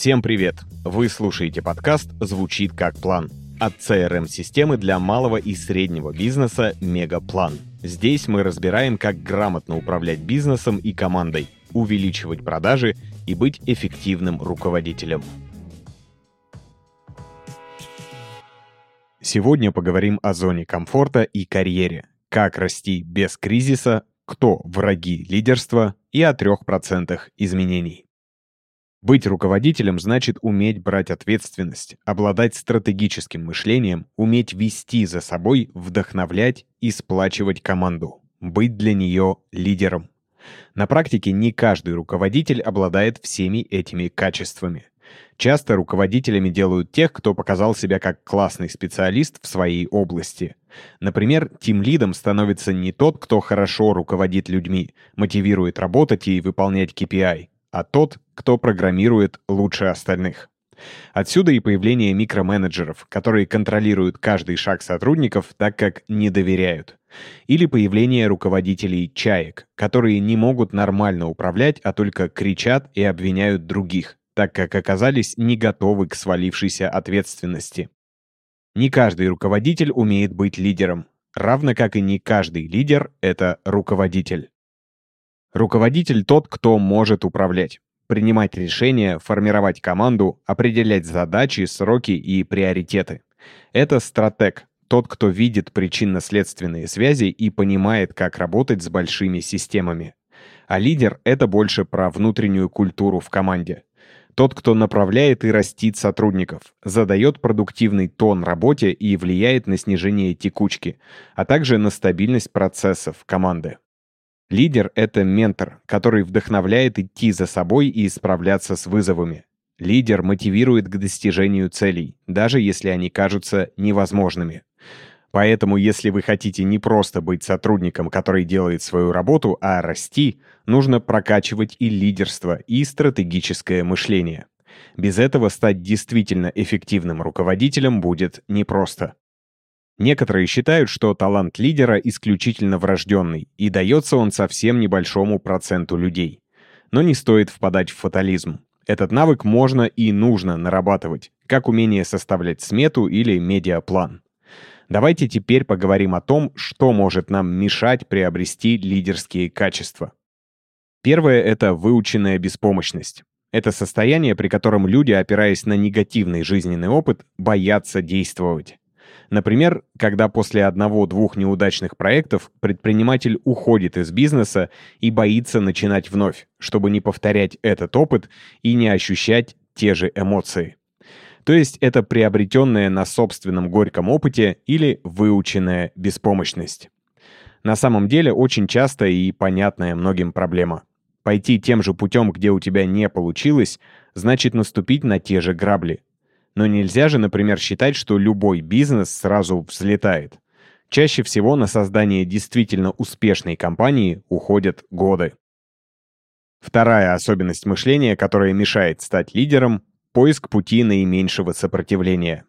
Всем привет! Вы слушаете подкаст «Звучит как план» от CRM-системы для малого и среднего бизнеса «Мегаплан». Здесь мы разбираем, как грамотно управлять бизнесом и командой, увеличивать продажи и быть эффективным руководителем. Сегодня поговорим о зоне комфорта и карьере, как расти без кризиса, кто враги лидерства и о 3% изменений. Быть руководителем значит уметь брать ответственность, обладать стратегическим мышлением, уметь вести за собой, вдохновлять и сплачивать команду, быть для нее лидером. На практике не каждый руководитель обладает всеми этими качествами. Часто руководителями делают тех, кто показал себя как классный специалист в своей области. Например, тимлидом становится не тот, кто хорошо руководит людьми, мотивирует работать и выполнять KPI, а тот, кто программирует лучше остальных. Отсюда и появление микроменеджеров, которые контролируют каждый шаг сотрудников, так как не доверяют. Или появление руководителей чаек, которые не могут нормально управлять, а только кричат и обвиняют других, так как оказались не готовы к свалившейся ответственности. Не каждый руководитель умеет быть лидером, равно как и не каждый лидер — это руководитель. Руководитель тот, кто может управлять, принимать решения, формировать команду, определять задачи, сроки и приоритеты. Это стратег, тот, кто видит причинно-следственные связи и понимает, как работать с большими системами. А лидер — это больше про внутреннюю культуру в команде. Тот, кто направляет и растит сотрудников, задает продуктивный тон работе и влияет на снижение текучки, а также на стабильность процессов команды. Лидер — это ментор, который вдохновляет идти за собой и справляться с вызовами. Лидер мотивирует к достижению целей, даже если они кажутся невозможными. Поэтому, если вы хотите не просто быть сотрудником, который делает свою работу, а расти, нужно прокачивать и лидерство, и стратегическое мышление. Без этого стать действительно эффективным руководителем будет непросто. Некоторые считают, что талант лидера исключительно врожденный, и дается он совсем небольшому проценту людей. Но не стоит впадать в фатализм. Этот навык можно и нужно нарабатывать, как умение составлять смету или медиаплан. Давайте теперь поговорим о том, что может нам мешать приобрести лидерские качества. Первое — это выученная беспомощность. Это состояние, при котором люди, опираясь на негативный жизненный опыт, боятся действовать. Например, когда после одного-двух неудачных проектов предприниматель уходит из бизнеса и боится начинать вновь, чтобы не повторять этот опыт и не ощущать те же эмоции. То есть это приобретенная на собственном горьком опыте или выученная беспомощность. На самом деле очень частая и понятная многим проблема. Пойти тем же путем, где у тебя не получилось, значит наступить на те же грабли – но нельзя же, например, считать, что любой бизнес сразу взлетает. Чаще всего на создание действительно успешной компании уходят годы. Вторая особенность мышления, которая мешает стать лидером – поиск пути наименьшего сопротивления.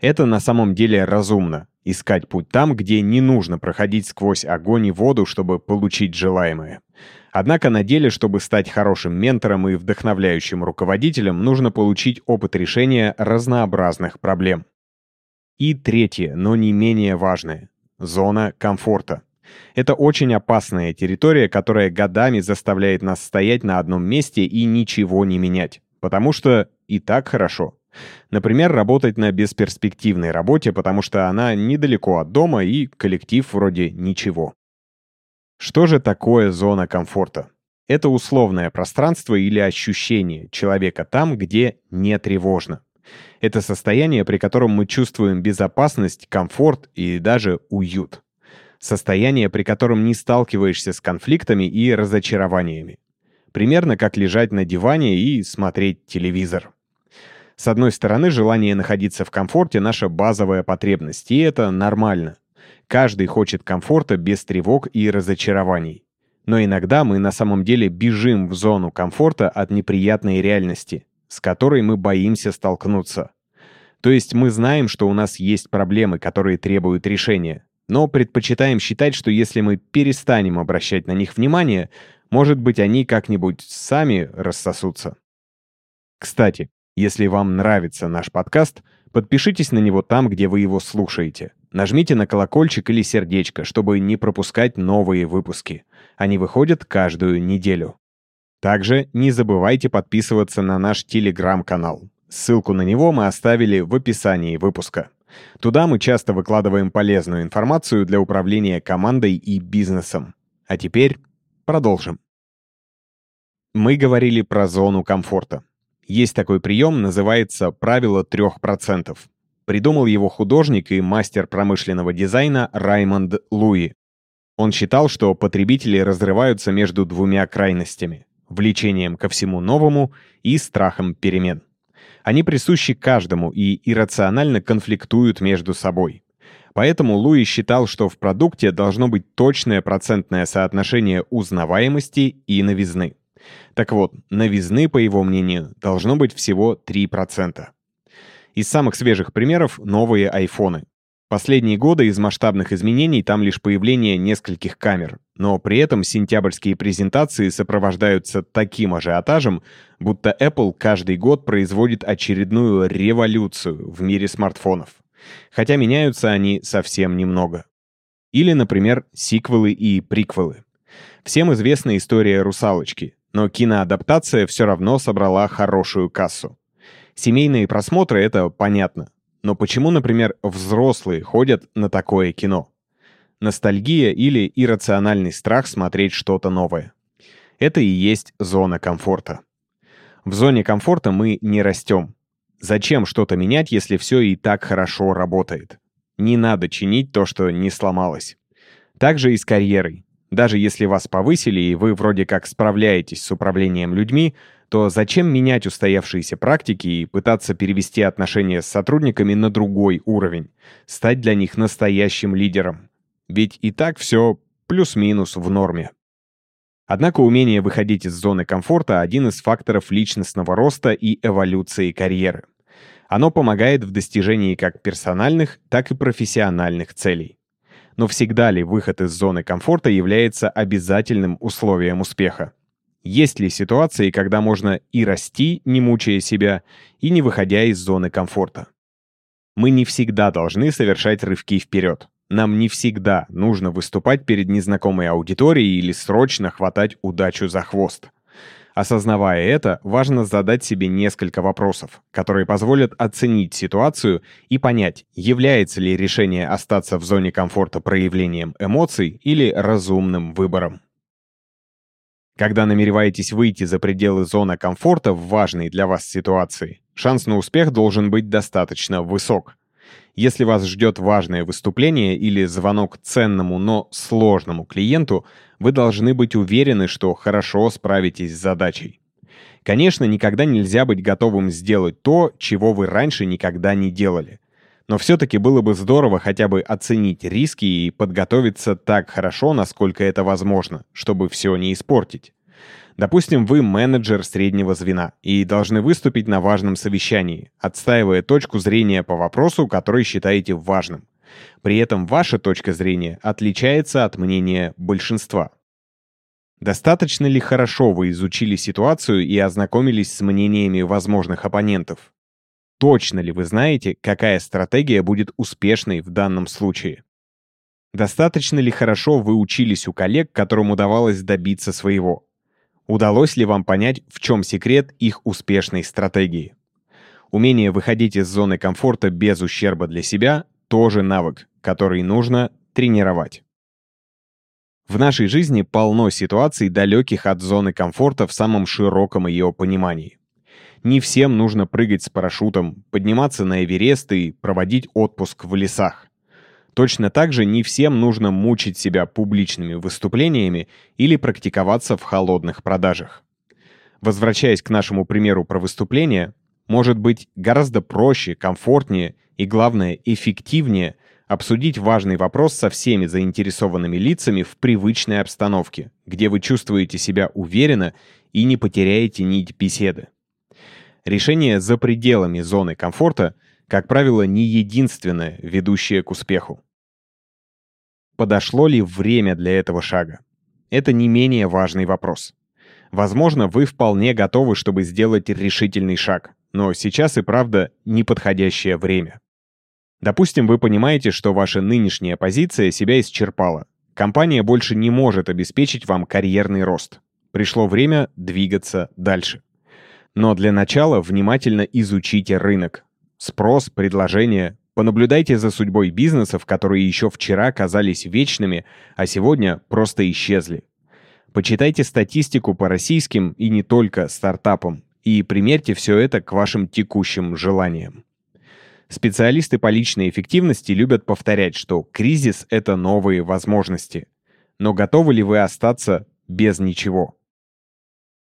Это на самом деле разумно – искать путь там, где не нужно проходить сквозь огонь и воду, чтобы получить желаемое. Однако на деле, чтобы стать хорошим ментором и вдохновляющим руководителем, нужно получить опыт решения разнообразных проблем. И третье, но не менее важное – зона комфорта. Это очень опасная территория, которая годами заставляет нас стоять на одном месте и ничего не менять, потому что и так хорошо. Например, работать на бесперспективной работе, потому что она недалеко от дома и коллектив вроде ничего. Что же такое зона комфорта? Это условное пространство или ощущение человека там, где не тревожно. Это состояние, при котором мы чувствуем безопасность, комфорт и даже уют. Состояние, при котором не сталкиваешься с конфликтами и разочарованиями. Примерно как лежать на диване и смотреть телевизор. С одной стороны, желание находиться в комфорте — наша базовая потребность, и это нормально. Каждый хочет комфорта без тревог и разочарований. Но иногда мы на самом деле бежим в зону комфорта от неприятной реальности, с которой мы боимся столкнуться. То есть мы знаем, что у нас есть проблемы, которые требуют решения, но предпочитаем считать, что если мы перестанем обращать на них внимание, может быть, они как-нибудь сами рассосутся. Кстати, Если вам нравится наш подкаст, подпишитесь на него там, где вы его слушаете. Нажмите на колокольчик или сердечко, чтобы не пропускать новые выпуски. Они выходят каждую неделю. Также не забывайте подписываться на наш телеграм-канал. Ссылку на него мы оставили в описании выпуска. Туда мы часто выкладываем полезную информацию для управления командой и бизнесом. А теперь продолжим. Мы говорили про зону комфорта. Есть такой прием, называется «правило 3%». Придумал его художник и мастер промышленного дизайна Раймонд Луи. Он считал, что потребители разрываются между двумя крайностями – влечением ко всему новому и страхом перемен. Они присущи каждому и иррационально конфликтуют между собой. Поэтому Луи считал, что в продукте должно быть точное процентное соотношение узнаваемости и новизны. Так вот, новизны, по его мнению, должно быть всего 3%. Из самых свежих примеров — новые айфоны. Последние годы из масштабных изменений там лишь появление нескольких камер, но при этом сентябрьские презентации сопровождаются таким ажиотажем, будто Apple каждый год производит очередную революцию в мире смартфонов. Хотя меняются они совсем немного. Или, например, сиквелы и приквелы. Всем известна история «Русалочки», но киноадаптация все равно собрала хорошую кассу. Семейные просмотры — это понятно. Но почему, например, взрослые ходят на такое кино? Ностальгия или иррациональный страх смотреть что-то новое. Это и есть зона комфорта. В зоне комфорта мы не растем. Зачем что-то менять, если все и так хорошо работает? Не надо чинить то, что не сломалось. Так же и с карьерой. Даже если вас повысили и вы вроде как справляетесь с управлением людьми, то зачем менять устоявшиеся практики и пытаться перевести отношения с сотрудниками на другой уровень, стать для них настоящим лидером? Ведь и так все плюс-минус в норме. Однако умение выходить из зоны комфорта – один из факторов личностного роста и эволюции карьеры. Оно помогает в достижении как персональных, так и профессиональных целей. Но всегда ли выход из зоны комфорта является обязательным условием успеха? Есть ли ситуации, когда можно и расти, не мучая себя, и не выходя из зоны комфорта? Мы не всегда должны совершать рывки вперед. Нам не всегда нужно выступать перед незнакомой аудиторией или срочно хватать удачу за хвост. Осознавая это, важно задать себе несколько вопросов, которые позволят оценить ситуацию и понять, является ли решение остаться в зоне комфорта проявлением эмоций или разумным выбором. Когда намереваетесь выйти за пределы зоны комфорта в важной для вас ситуации, шанс на успех должен быть достаточно высок. Если вас ждет важное выступление или звонок ценному, но сложному клиенту, вы должны быть уверены, что хорошо справитесь с задачей. Конечно, никогда нельзя быть готовым сделать то, чего вы раньше никогда не делали. Но все-таки было бы здорово хотя бы оценить риски и подготовиться так хорошо, насколько это возможно, чтобы все не испортить. Допустим, вы менеджер среднего звена и должны выступить на важном совещании, отстаивая точку зрения по вопросу, который считаете важным. При этом ваша точка зрения отличается от мнения большинства. Достаточно ли хорошо вы изучили ситуацию и ознакомились с мнениями возможных оппонентов? Точно ли вы знаете, какая стратегия будет успешной в данном случае? Достаточно ли хорошо вы учились у коллег, которым удавалось добиться своего? Удалось ли вам понять, в чем секрет их успешной стратегии? Умение выходить из зоны комфорта без ущерба для себя – тоже навык, который нужно тренировать. В нашей жизни полно ситуаций, далеких от зоны комфорта в самом широком ее понимании. Не всем нужно прыгать с парашютом, подниматься на Эверест и проводить отпуск в лесах. Точно так же не всем нужно мучить себя публичными выступлениями или практиковаться в холодных продажах. Возвращаясь к нашему примеру про выступление, может быть гораздо проще, комфортнее и, главное, эффективнее обсудить важный вопрос со всеми заинтересованными лицами в привычной обстановке, где вы чувствуете себя уверенно и не потеряете нить беседы. Решение за пределами зоны комфорта, как правило, не единственное, ведущее к успеху. Подошло ли время для этого шага? Это не менее важный вопрос. Возможно, вы вполне готовы, чтобы сделать решительный шаг. но сейчас и правда неподходящее время. Допустим, вы понимаете, что ваша нынешняя позиция себя исчерпала. Компания больше не может обеспечить вам карьерный рост. Пришло время двигаться дальше. Но для начала внимательно изучите рынок. Спрос, предложение. Понаблюдайте за судьбой бизнесов, которые еще вчера казались вечными, а сегодня просто исчезли. Почитайте статистику по российским и не только стартапам и примерьте все это к вашим текущим желаниям. Специалисты по личной эффективности любят повторять, что кризис — это новые возможности. Но готовы ли вы остаться без ничего?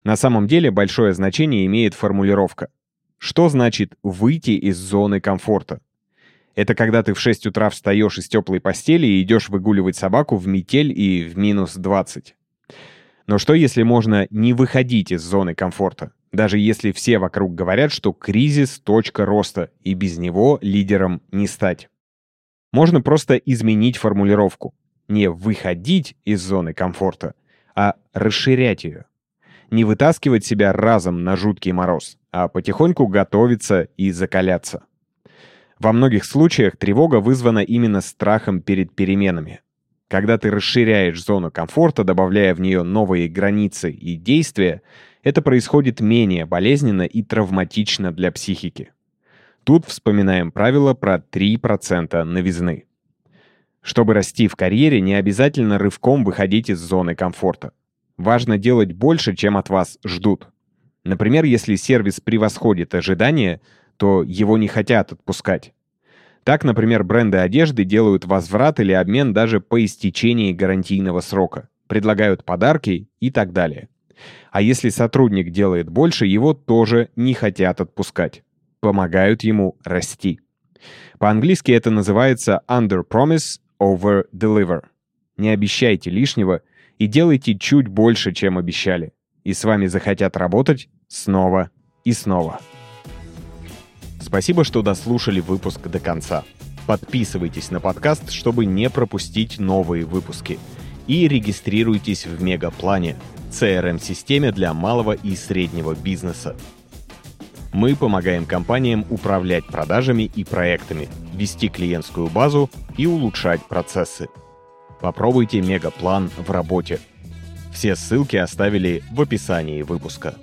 На самом деле большое значение имеет формулировка. Что значит «выйти из зоны комфорта»? Это когда ты в 6 утра встаешь из теплой постели и идешь выгуливать собаку в метель и в минус 20. Но что если можно не выходить из зоны комфорта? Даже если все вокруг говорят, что кризис — точка роста, и без него лидером не стать. Можно просто изменить формулировку. Не выходить из зоны комфорта, а расширять ее. Не вытаскивать себя разом на жуткий мороз, а потихоньку готовиться и закаляться. Во многих случаях тревога вызвана именно страхом перед переменами. Когда ты расширяешь зону комфорта, добавляя в нее новые границы и действия, это происходит менее болезненно и травматично для психики. Тут вспоминаем правило про 3% новизны. Чтобы расти в карьере, не обязательно рывком выходить из зоны комфорта. Важно делать больше, чем от вас ждут. Например, если сервис превосходит ожидания, то его не хотят отпускать. Так, например, бренды одежды делают возврат или обмен даже по истечении гарантийного срока, предлагают подарки и так далее. А если сотрудник делает больше, его тоже не хотят отпускать. Помогают ему расти. По-английски это называется under promise, over deliver. Не обещайте лишнего и делайте чуть больше, чем обещали. И с вами захотят работать снова и снова. Спасибо, что дослушали выпуск до конца. Подписывайтесь на подкаст, чтобы не пропустить новые выпуски. И регистрируйтесь в Мегаплане – CRM-системе для малого и среднего бизнеса. Мы помогаем компаниям управлять продажами и проектами, вести клиентскую базу и улучшать процессы. Попробуйте Мегаплан в работе. Все ссылки оставили в описании выпуска.